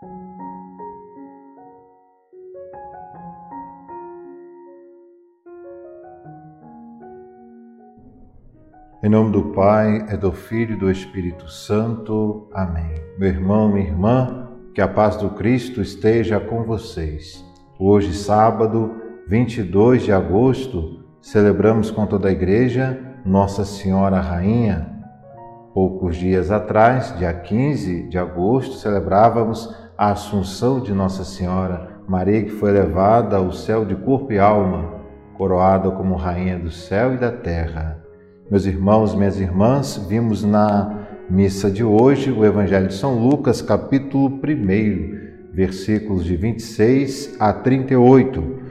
Em nome do Pai, é do Filho e do Espírito Santo. Amém. Meu irmão, minha irmã, que a paz do Cristo esteja com vocês. Hoje, sábado, 22 de agosto, celebramos com toda a igreja Nossa Senhora Rainha. Poucos dias atrás, dia 15 de agosto, celebrávamos a Assunção de Nossa Senhora, Maria que foi levada ao céu de corpo e alma, coroada como Rainha do céu e da terra. Meus irmãos, minhas irmãs, vimos na missa de hoje o Evangelho de São Lucas, capítulo 1, versículos de 26 a 38.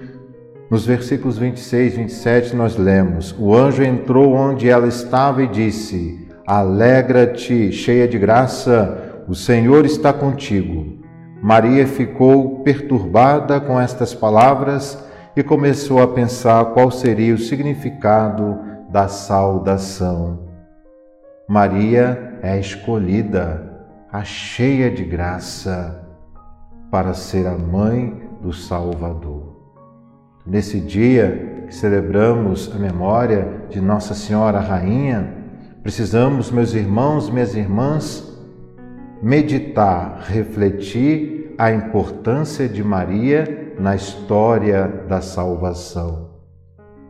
Nos versículos 26 e 27 nós lemos: O anjo entrou onde ela estava e disse: Alegra-te, cheia de graça, o Senhor está contigo. Maria ficou perturbada com estas palavras e começou a pensar qual seria o significado da saudação. Maria é escolhida, a cheia de graça, para ser a mãe do Salvador. Nesse dia que celebramos a memória de Nossa Senhora Rainha, precisamos, meus irmãos, minhas irmãs, meditar, refletir a importância de Maria na história da salvação.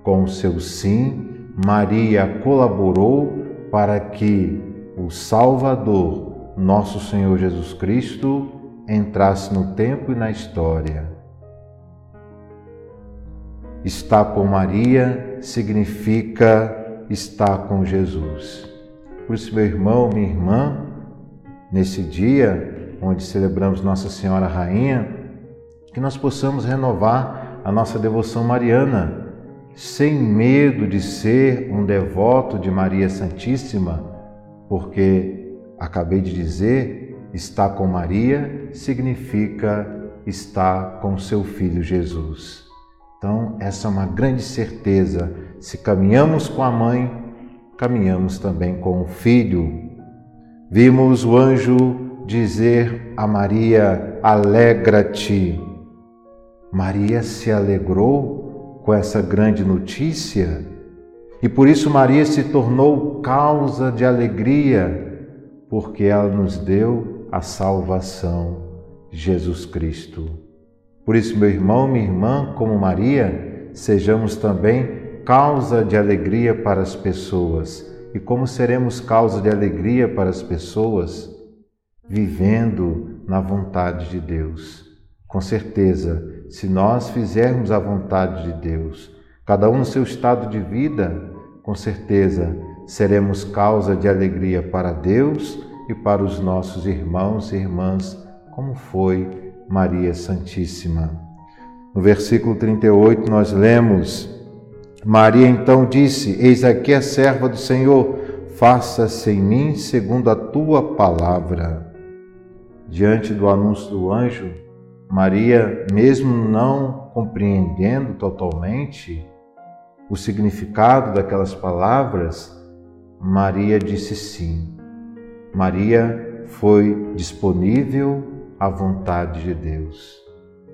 Com o seu sim, Maria colaborou para que o Salvador, nosso Senhor Jesus Cristo, entrasse no tempo e na história. Estar com Maria significa estar com Jesus. Por isso, meu irmão, minha irmã, nesse dia onde celebramos Nossa Senhora Rainha, que nós possamos renovar a nossa devoção mariana sem medo de ser um devoto de Maria Santíssima, porque acabei de dizer, estar com Maria significa estar com seu filho Jesus. Então, essa é uma grande certeza. Se caminhamos com a mãe, caminhamos também com o filho. Vimos o anjo dizer a Maria: Alegra-te. Maria se alegrou com essa grande notícia e por isso Maria se tornou causa de alegria, porque ela nos deu a salvação Jesus Cristo. Por isso, meu irmão, minha irmã, como Maria, sejamos também causa de alegria para as pessoas. E como seremos causa de alegria para as pessoas? Vivendo na vontade de Deus. Com certeza, se nós fizermos a vontade de Deus, cada um no seu estado de vida, com certeza seremos causa de alegria para Deus e para os nossos irmãos e irmãs, como foi Maria Santíssima. No versículo 38 nós lemos: Maria então disse: Eis aqui a serva do Senhor, faça-se em mim segundo a tua palavra. Diante do anúncio do anjo, Maria, mesmo não compreendendo totalmente o significado daquelas palavras, Maria disse sim. Maria foi disponível à vontade de Deus.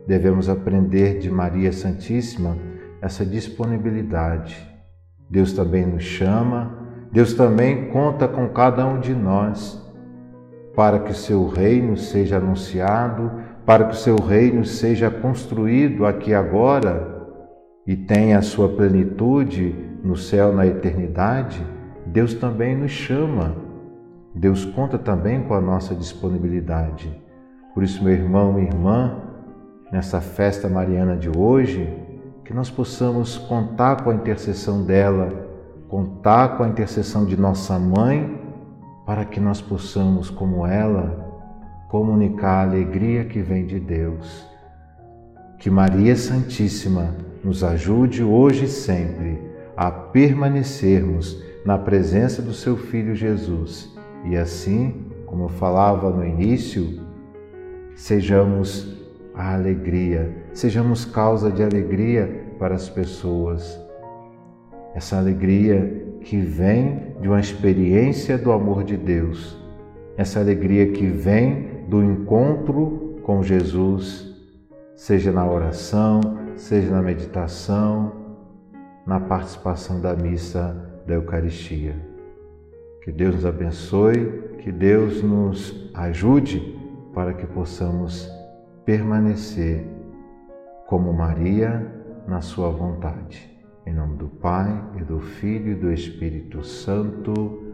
Devemos aprender de Maria Santíssima essa disponibilidade. Deus também nos chama, Deus também conta com cada um de nós para que o seu reino seja anunciado para que o seu reino seja construído aqui agora e tenha a sua plenitude no céu na eternidade, Deus também nos chama. Deus conta também com a nossa disponibilidade. Por isso, meu irmão e irmã, nessa festa mariana de hoje, que nós possamos contar com a intercessão dela, contar com a intercessão de nossa mãe, para que nós possamos, como ela, comunicar a alegria que vem de Deus. Que Maria Santíssima nos ajude hoje e sempre a permanecermos na presença do seu Filho Jesus e assim, como eu falava no início, sejamos a alegria, sejamos causa de alegria para as pessoas. Essa alegria que vem de uma experiência do amor de Deus, essa alegria que vem do encontro com Jesus, seja na oração, seja na meditação, na participação da missa da Eucaristia. Que Deus nos abençoe, que Deus nos ajude para que possamos permanecer como Maria na Sua vontade. Em nome do Pai, e do Filho e do Espírito Santo.